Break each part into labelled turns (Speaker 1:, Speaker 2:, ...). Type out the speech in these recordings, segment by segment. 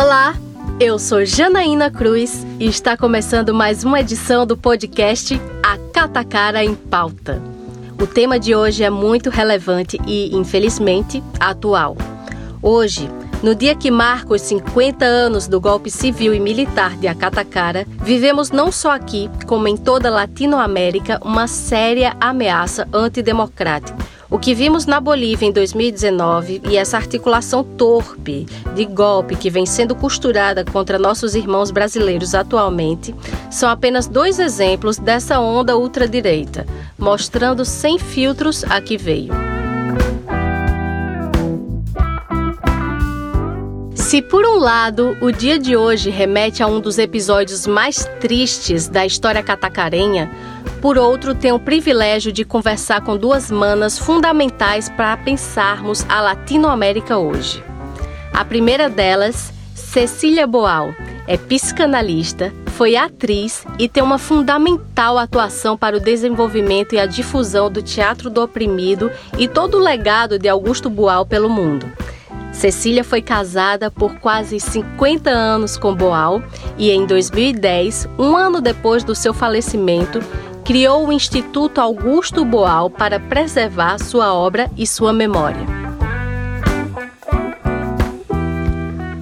Speaker 1: Olá, eu sou Janaína Cruz e está começando mais uma edição do podcast A Catacara em Pauta. O tema de hoje é muito relevante e, infelizmente, atual. Hoje, no dia que marca os 50 anos do golpe civil e militar de Acatacara, vivemos não só aqui, como em toda Latinoamérica, uma séria ameaça antidemocrática. O que vimos na Bolívia em 2019 e essa articulação torpe de golpe que vem sendo costurada contra nossos irmãos brasileiros atualmente são apenas dois exemplos dessa onda ultradireita, mostrando sem filtros a que veio. Se por um lado o dia de hoje remete a um dos episódios mais tristes da história catacarenha, por outro tenho o privilégio de conversar com duas manas fundamentais para pensarmos a Latinoamérica hoje. A primeira delas, Cecília Boal, é psicanalista, foi atriz e tem uma fundamental atuação para o desenvolvimento e a difusão do teatro do oprimido e todo o legado de Augusto Boal pelo mundo. Cecília foi casada por quase 50 anos com Boal e em 2010, um ano depois do seu falecimento, criou o Instituto Augusto Boal para preservar sua obra e sua memória.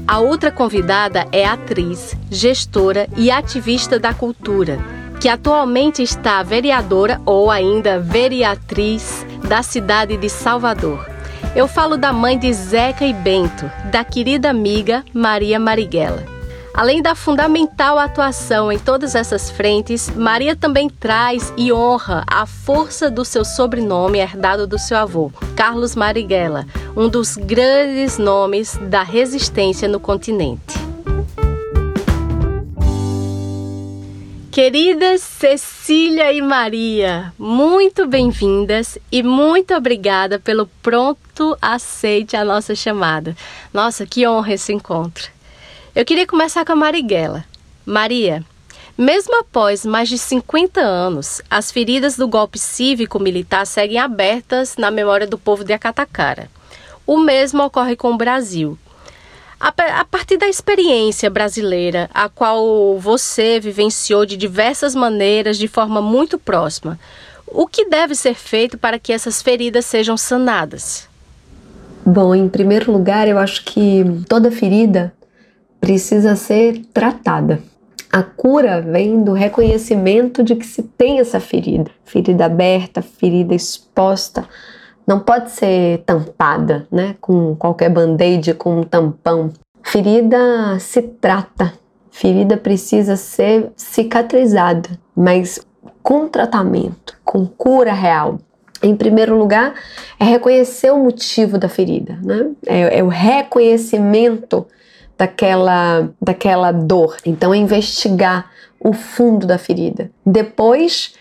Speaker 1: A outra convidada é atriz, gestora e ativista da cultura, que atualmente está vereadora ou ainda vereatriz da cidade de Salvador. Eu falo da mãe de Zeca e Bento, da querida amiga Maria Marighella. Além da fundamental atuação em todas essas frentes, Maria também traz e honra a força do seu sobrenome herdado do seu avô, Carlos Marighella, um dos grandes nomes da resistência no continente. Queridas Cecília e Maria, muito bem-vindas e muito obrigada pelo pronto aceite à nossa chamada. Nossa, que honra esse encontro. Eu queria começar com a Marighella. Maria, mesmo após mais de 50 anos, as feridas do golpe cívico-militar seguem abertas na memória do povo de Acatacara. O mesmo ocorre com o Brasil, a, partir da experiência brasileira, a qual você vivenciou de diversas maneiras, de forma muito próxima, o que deve ser feito para que essas feridas sejam sanadas?
Speaker 2: Bom, em primeiro lugar, eu acho que toda ferida precisa ser tratada. A cura vem do reconhecimento de que se tem essa ferida, ferida aberta, ferida exposta, não pode ser tampada, né, com qualquer band-aid, com um tampão. Ferida se trata, ferida precisa ser cicatrizada, mas com tratamento, com cura real. Em primeiro lugar, é reconhecer o motivo da ferida, né? É, é o reconhecimento daquela, daquela dor. Então, é investigar o fundo da ferida. Depois,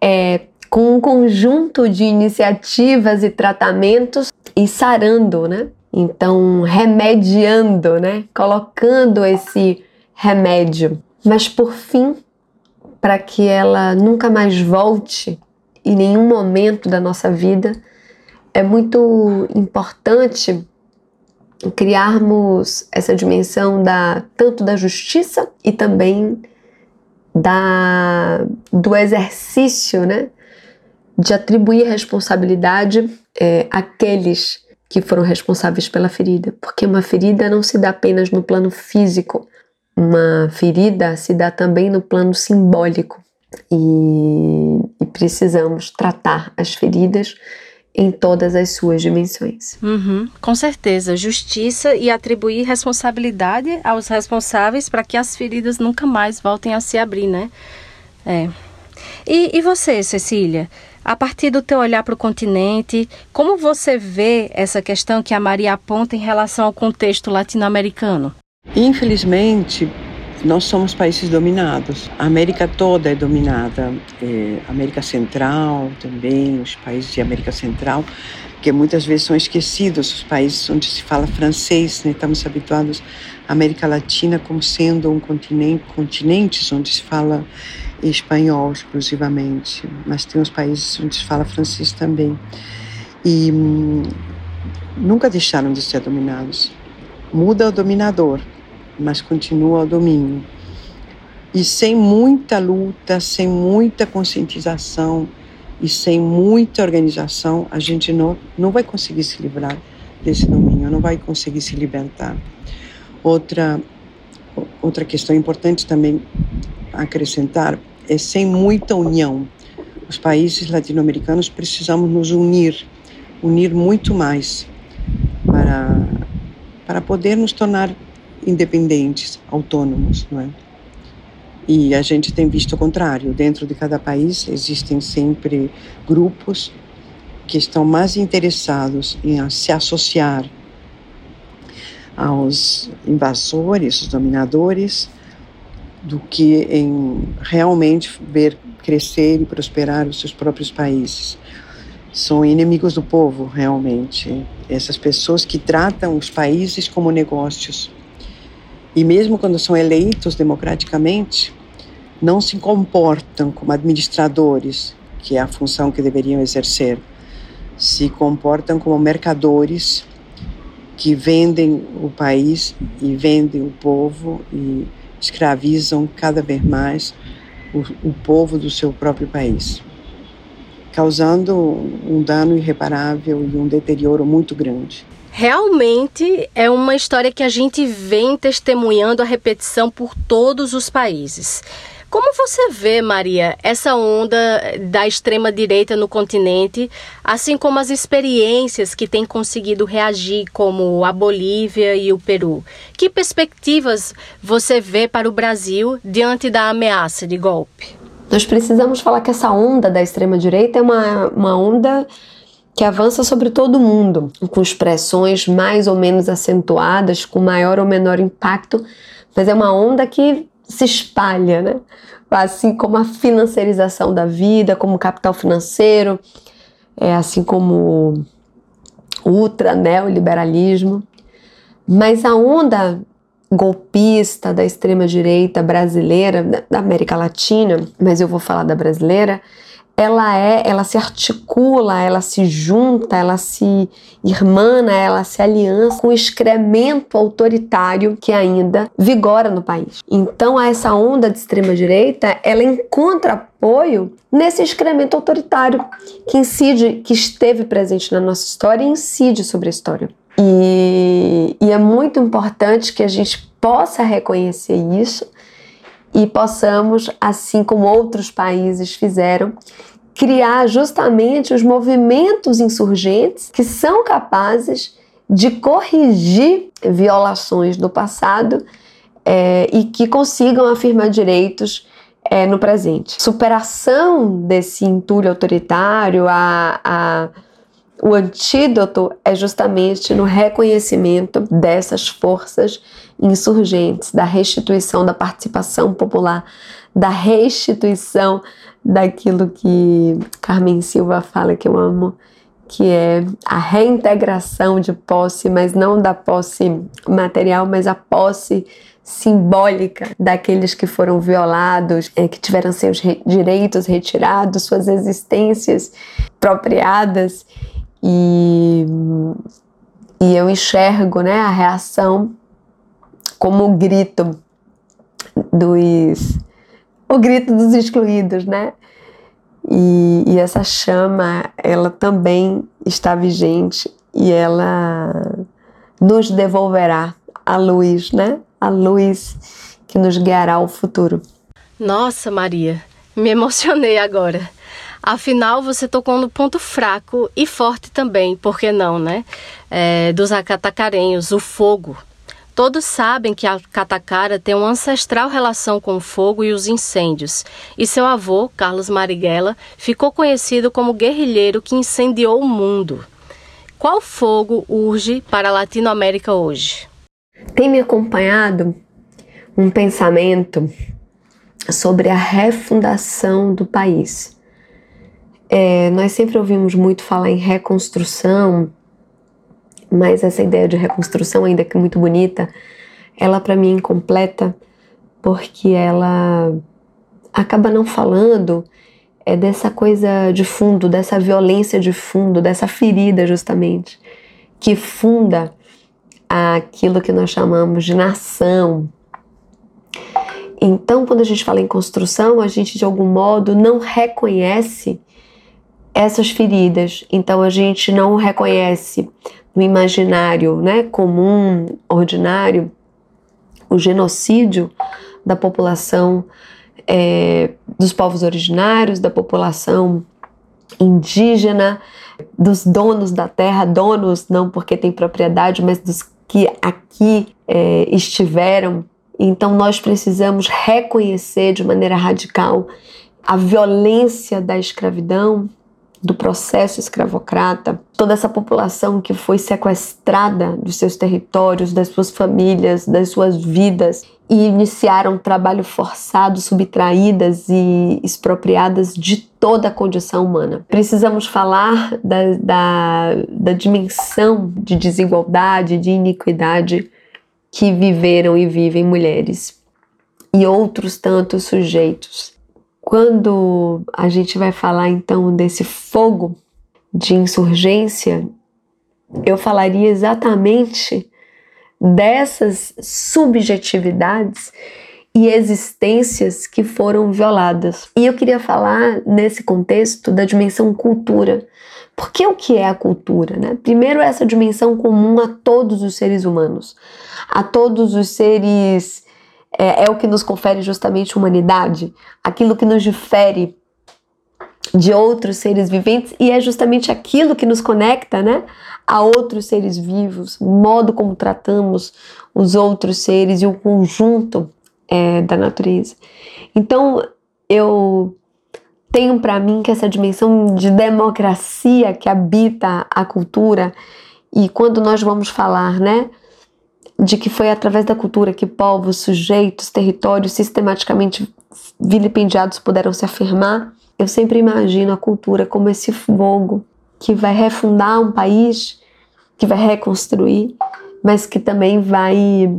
Speaker 2: é com um conjunto de iniciativas e tratamentos e sarando, né? Então, remediando, né? Colocando esse remédio. Mas por fim, para que ela nunca mais volte em nenhum momento da nossa vida, é muito importante criarmos essa dimensão da tanto da justiça e também da do exercício, né, de atribuir responsabilidade é, àqueles que foram responsáveis pela ferida, porque uma ferida não se dá apenas no plano físico, uma ferida se dá também no plano simbólico. E, e precisamos tratar as feridas em todas as suas dimensões.
Speaker 1: Uhum, com certeza, justiça e atribuir responsabilidade aos responsáveis para que as feridas nunca mais voltem a se abrir, né? É. E, e você, Cecília? A partir do teu olhar para o continente, como você vê essa questão que a Maria aponta em relação ao contexto latino-americano?
Speaker 3: Infelizmente, nós somos países dominados. A América toda é dominada. É, América Central também, os países de América Central, que muitas vezes são esquecidos, os países onde se fala francês. Né? Estamos habituados à América Latina como sendo um continente, continentes onde se fala espanhol exclusivamente, mas tem os países onde se fala francês também. E hum, nunca deixaram de ser dominados. Muda o dominador, mas continua o domínio. E sem muita luta, sem muita conscientização e sem muita organização, a gente não, não vai conseguir se livrar desse domínio, não vai conseguir se libertar. Outra, outra questão importante também acrescentar é sem muita união. Os países latino-americanos precisamos nos unir, unir muito mais para, para poder nos tornar independentes, autônomos, não é? E a gente tem visto o contrário. Dentro de cada país existem sempre grupos que estão mais interessados em se associar aos invasores, os dominadores, do que em realmente ver crescer e prosperar os seus próprios países. São inimigos do povo, realmente. Essas pessoas que tratam os países como negócios. E mesmo quando são eleitos democraticamente, não se comportam como administradores, que é a função que deveriam exercer. Se comportam como mercadores que vendem o país e vendem o povo e escravizam cada vez mais o, o povo do seu próprio país, causando um dano irreparável e um deterioro muito grande.
Speaker 1: Realmente é uma história que a gente vem testemunhando a repetição por todos os países. Como você vê, Maria, essa onda da extrema-direita no continente, assim como as experiências que têm conseguido reagir, como a Bolívia e o Peru? Que perspectivas você vê para o Brasil diante da ameaça de golpe?
Speaker 2: Nós precisamos falar que essa onda da extrema-direita é uma, uma onda que avança sobre todo mundo, com expressões mais ou menos acentuadas, com maior ou menor impacto, mas é uma onda que se espalha, né? Assim como a financiarização da vida, como o capital financeiro, é, assim como o ultra neoliberalismo. Mas a onda golpista da extrema direita brasileira, da América Latina, mas eu vou falar da brasileira, ela é, ela se articula, ela se junta, ela se irmana, ela se aliança com o excremento autoritário que ainda vigora no país. Então, essa onda de extrema direita, ela encontra apoio nesse excremento autoritário que incide, que esteve presente na nossa história e incide sobre a história. E, e é muito importante que a gente possa reconhecer isso e possamos, assim como outros países fizeram, criar justamente os movimentos insurgentes que são capazes de corrigir violações do passado é, e que consigam afirmar direitos é, no presente. Superação desse entulho autoritário, a, a o antídoto é justamente no reconhecimento dessas forças insurgentes, da restituição da participação popular, da restituição daquilo que Carmen Silva fala que eu amo, que é a reintegração de posse, mas não da posse material, mas a posse simbólica daqueles que foram violados, é, que tiveram seus re direitos retirados, suas existências apropriadas. E, e eu enxergo né, a reação como o grito dos o grito dos excluídos, né? E, e, essa chama, ela também está vigente e ela nos devolverá a luz, né? A luz que nos guiará ao futuro.
Speaker 1: Nossa, Maria, me emocionei agora. Afinal, você tocou no ponto fraco e forte também, por que não, né? É, dos acatacarenhos, o fogo. Todos sabem que a catacara tem uma ancestral relação com o fogo e os incêndios, e seu avô, Carlos Marighella, ficou conhecido como guerrilheiro que incendiou o mundo. Qual fogo urge para a Latinoamérica hoje?
Speaker 2: Tem me acompanhado um pensamento sobre a refundação do país. É, nós sempre ouvimos muito falar em reconstrução, mas essa ideia de reconstrução, ainda que muito bonita, ela para mim é incompleta, porque ela acaba não falando é dessa coisa de fundo, dessa violência de fundo, dessa ferida justamente, que funda aquilo que nós chamamos de nação, Então, quando a gente fala em construção, a gente de algum modo não reconhece essas feridas. Então, a gente não reconhece no imaginário né, comum, ordinário, o genocídio da população é, dos povos originários, da população indígena, dos donos da terra, donos não porque tem propriedade, mas dos que aqui é, estiveram. Então nós precisamos reconhecer de maneira radical a violência da escravidão, do processo escravocrata, toda essa população que foi sequestrada dos seus territórios, das suas famílias, das suas vidas e iniciaram trabalho forçado, subtraídas e expropriadas de toda a condição humana. Precisamos falar da, da, da dimensão de desigualdade, de iniquidade que viveram e vivem mulheres e outros tantos sujeitos quando a gente vai falar então desse fogo de insurgência, eu falaria exatamente dessas subjetividades e existências que foram violadas. E eu queria falar nesse contexto da dimensão cultura. Porque o que é a cultura? Né? Primeiro, essa dimensão comum a todos os seres humanos, a todos os seres é, é o que nos confere justamente humanidade, aquilo que nos difere de outros seres viventes e é justamente aquilo que nos conecta, né, a outros seres vivos, modo como tratamos os outros seres e o conjunto é, da natureza. Então, eu tenho para mim que essa dimensão de democracia que habita a cultura e quando nós vamos falar, né, de que foi através da cultura que povos, sujeitos, territórios sistematicamente vilipendiados puderam se afirmar, eu sempre imagino a cultura como esse fogo que vai refundar um país, que vai reconstruir, mas que também vai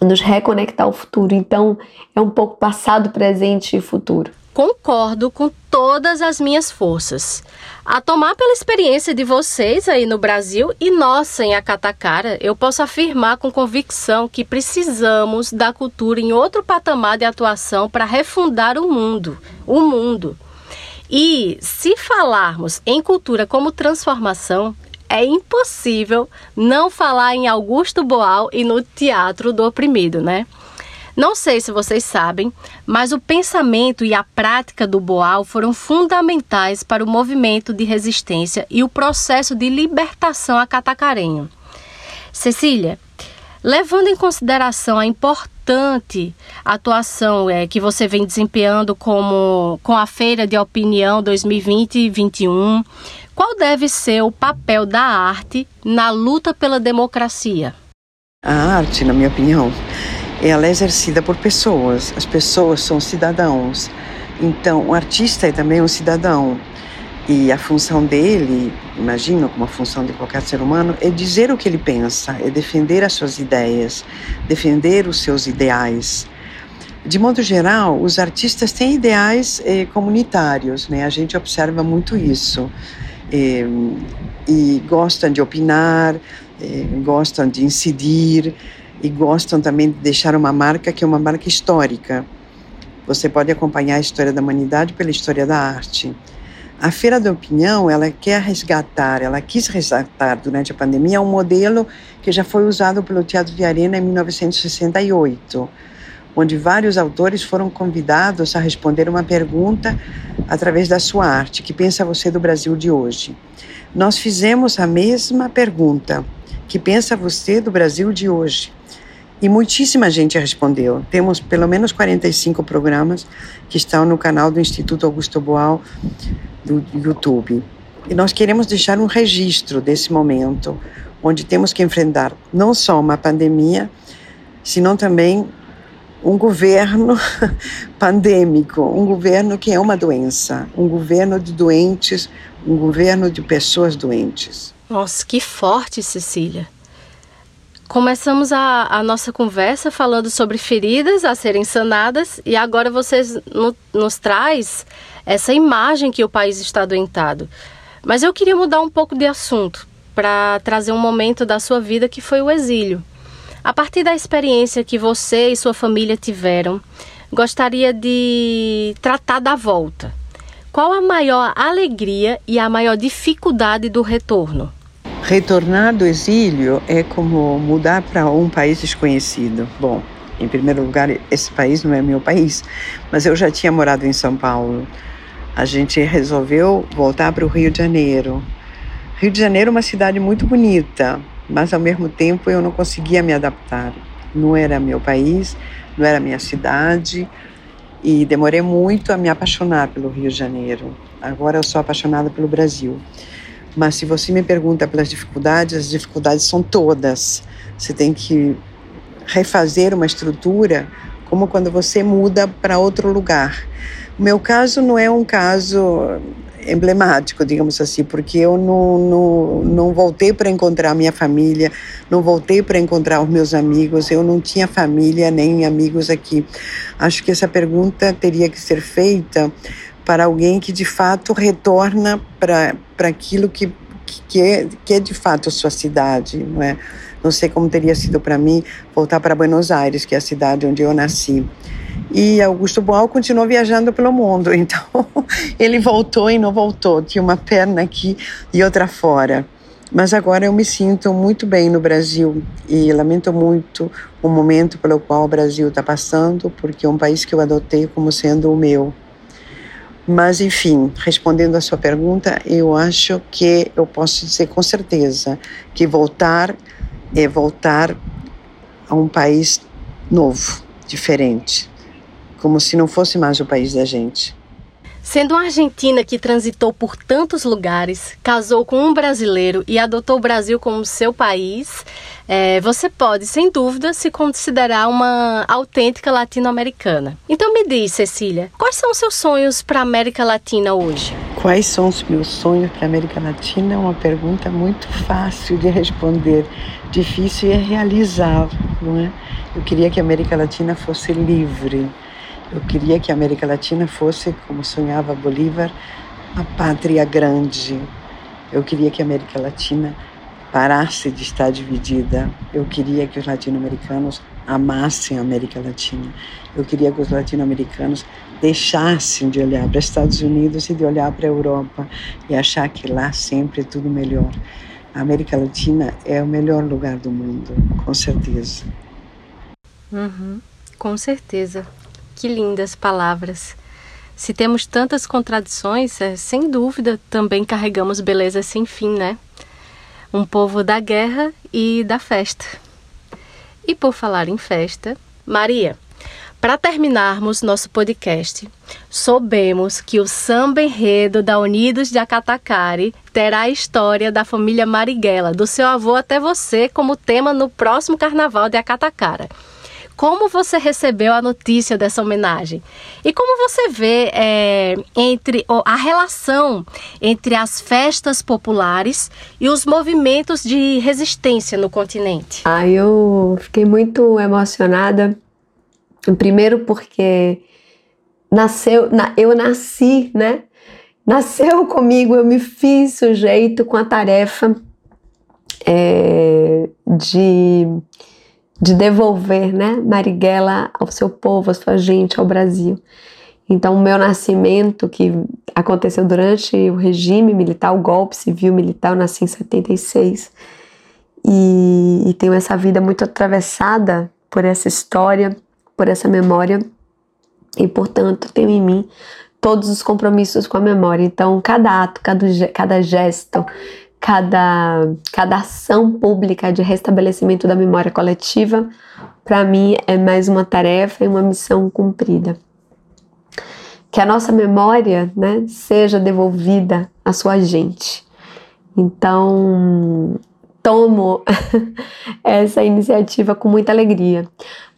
Speaker 2: nos reconectar ao futuro. Então, é um pouco passado, presente e futuro.
Speaker 1: Concordo com todas as minhas forças. A tomar pela experiência de vocês aí no Brasil e nossa em Acatacara, eu posso afirmar com convicção que precisamos da cultura em outro patamar de atuação para refundar o mundo. O mundo. E se falarmos em cultura como transformação, é impossível não falar em Augusto Boal e no Teatro do Oprimido, né? Não sei se vocês sabem, mas o pensamento e a prática do Boal foram fundamentais para o movimento de resistência e o processo de libertação acatacarenho. Cecília, levando em consideração a importante atuação é, que você vem desempenhando como, com a Feira de Opinião 2020-21, qual deve ser o papel da arte na luta pela democracia?
Speaker 3: A arte, na minha opinião, ela é exercida por pessoas. As pessoas são cidadãos. Então, o artista é também um cidadão. E a função dele, imagino como a função de qualquer ser humano, é dizer o que ele pensa, é defender as suas ideias, defender os seus ideais. De modo geral, os artistas têm ideais eh, comunitários, né? A gente observa muito isso. E gostam de opinar, gostam de incidir, e gostam também de deixar uma marca que é uma marca histórica. Você pode acompanhar a história da humanidade pela história da arte. A Feira da Opinião, ela quer resgatar, ela quis resgatar durante a pandemia um modelo que já foi usado pelo Teatro de Arena em 1968, onde vários autores foram convidados a responder uma pergunta através da sua arte. Que pensa você do Brasil de hoje? Nós fizemos a mesma pergunta. Que pensa você do Brasil de hoje? E muitíssima gente respondeu. Temos pelo menos 45 programas que estão no canal do Instituto Augusto Boal do YouTube. E nós queremos deixar um registro desse momento, onde temos que enfrentar não só uma pandemia, senão também um governo pandêmico, um governo que é uma doença, um governo de doentes, um governo de pessoas doentes.
Speaker 1: Nossa, que forte, Cecília. Começamos a, a, nossa conversa falando sobre feridas a serem sanadas e agora vocês no, nos traz essa imagem que o país está adoentado. Mas eu queria mudar um pouco de assunto para trazer um momento da sua vida que foi o exílio. A partir da experiência que você e sua família tiveram, gostaria de tratar da volta. Qual a maior alegria e a maior dificuldade do retorno?
Speaker 3: Retornar do exílio é como mudar para um país desconhecido. Bom, em primeiro lugar, esse país não é meu país, mas eu já tinha morado em São Paulo. A gente resolveu voltar para o Rio de Janeiro. Rio de Janeiro é uma cidade muito bonita, mas ao mesmo tempo eu não conseguia me adaptar. Não era meu país, não era minha cidade e demorei muito a me apaixonar pelo Rio de Janeiro. Agora eu sou apaixonada pelo Brasil. Mas se você me pergunta pelas dificuldades, as dificuldades são todas. Você tem que refazer uma estrutura como quando você muda para outro lugar. O meu caso não é um caso emblemático, digamos assim, porque eu não, não, não voltei para encontrar minha família, não voltei para encontrar os meus amigos, eu não tinha família nem amigos aqui. Acho que essa pergunta teria que ser feita para alguém que de fato retorna para aquilo que, que, é, que é de fato a sua cidade, não é? Não sei como teria sido para mim voltar para Buenos Aires, que é a cidade onde eu nasci. E Augusto Boal continuou viajando pelo mundo, então ele voltou e não voltou, tinha uma perna aqui e outra fora. Mas agora eu me sinto muito bem no Brasil e lamento muito o momento pelo qual o Brasil está passando, porque é um país que eu adotei como sendo o meu. Mas, enfim, respondendo à sua pergunta, eu acho que eu posso dizer com certeza que voltar é voltar a um país novo, diferente como se não fosse mais o país da gente.
Speaker 1: Sendo uma argentina que transitou por tantos lugares, casou com um brasileiro e adotou o Brasil como seu país, é, você pode, sem dúvida, se considerar uma autêntica latino-americana. Então me diz, Cecília, quais são os seus sonhos para a América Latina hoje?
Speaker 3: Quais são os meus sonhos para a América Latina? É uma pergunta muito fácil de responder, difícil é realizar, não é? Eu queria que a América Latina fosse livre eu queria que a América Latina fosse, como sonhava Bolívar, a pátria grande. Eu queria que a América Latina parasse de estar dividida. Eu queria que os latino-americanos amassem a América Latina. Eu queria que os latino-americanos deixassem de olhar para os Estados Unidos e de olhar para a Europa e achar que lá sempre é tudo melhor. A América Latina é o melhor lugar do mundo, com certeza.
Speaker 1: Uhum, com certeza. Que lindas palavras. Se temos tantas contradições, é, sem dúvida também carregamos beleza sem fim, né? Um povo da guerra e da festa. E por falar em festa, Maria, para terminarmos nosso podcast, soubemos que o samba enredo da Unidos de Acatacari terá a história da família Marighella, do seu avô até você, como tema no próximo carnaval de Acatacara. Como você recebeu a notícia dessa homenagem? E como você vê é, entre a relação entre as festas populares e os movimentos de resistência no continente?
Speaker 2: Ah, eu fiquei muito emocionada. Primeiro porque nasceu, eu nasci, né? Nasceu comigo, eu me fiz sujeito com a tarefa é, de de devolver, né, Marighella ao seu povo, à sua gente, ao Brasil. Então, o meu nascimento, que aconteceu durante o regime militar, o golpe civil militar, eu nasci em 76. E, e tenho essa vida muito atravessada por essa história, por essa memória, e, portanto, tenho em mim todos os compromissos com a memória. Então, cada ato, cada, cada gesto, cada, cada ação pública de restabelecimento da memória coletiva, para mim é mais uma tarefa e uma missão cumprida. Que a nossa memória né, seja devolvida à sua gente. Então, tomo essa iniciativa com muita alegria.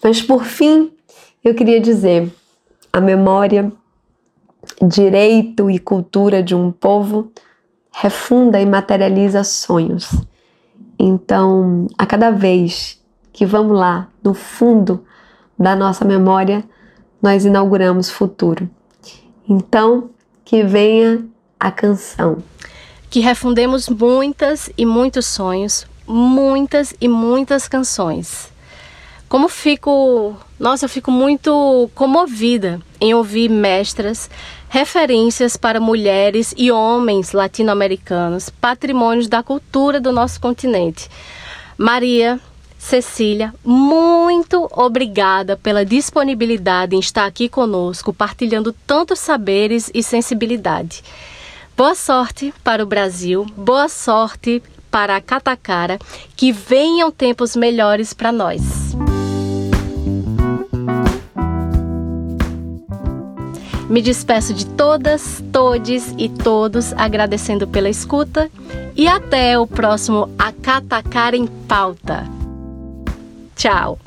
Speaker 2: Mas, por fim, eu queria dizer: a memória, direito e cultura de um povo refunda e materializa sonhos. Então, a cada vez que vamos lá no fundo da nossa memória, nós inauguramos futuro. Então, que venha a canção.
Speaker 1: Que refundemos muitas e muitos sonhos, muitas e muitas canções. Como fico Nossa, eu fico muito comovida em ouvir mestras, referências para mulheres e homens latino-americanos, patrimônios da cultura do nosso continente. Maria, Cecília, muito obrigada pela disponibilidade em estar aqui conosco, partilhando tantos saberes e sensibilidade. Boa sorte para o Brasil, boa sorte para a Catacara, que venham tempos melhores para nós. Me despeço de todas, todes e todos, agradecendo pela escuta e até o próximo Acatacar em Pauta. Tchau!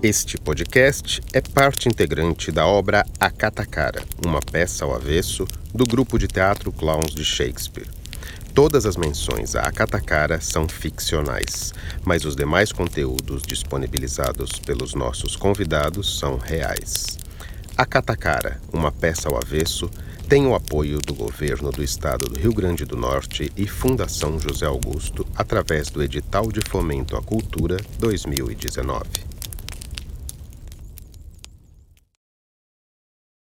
Speaker 4: Este podcast é parte integrante da obra A Catacara, uma peça ao avesso do grupo de teatro Clowns de Shakespeare. Todas as menções a Akatara são ficcionais, mas os demais conteúdos disponibilizados pelos nossos convidados são reais. Akatara, uma peça ao avesso, tem o apoio do governo do estado do Rio Grande do Norte e Fundação José Augusto através do edital de fomento à cultura 2019.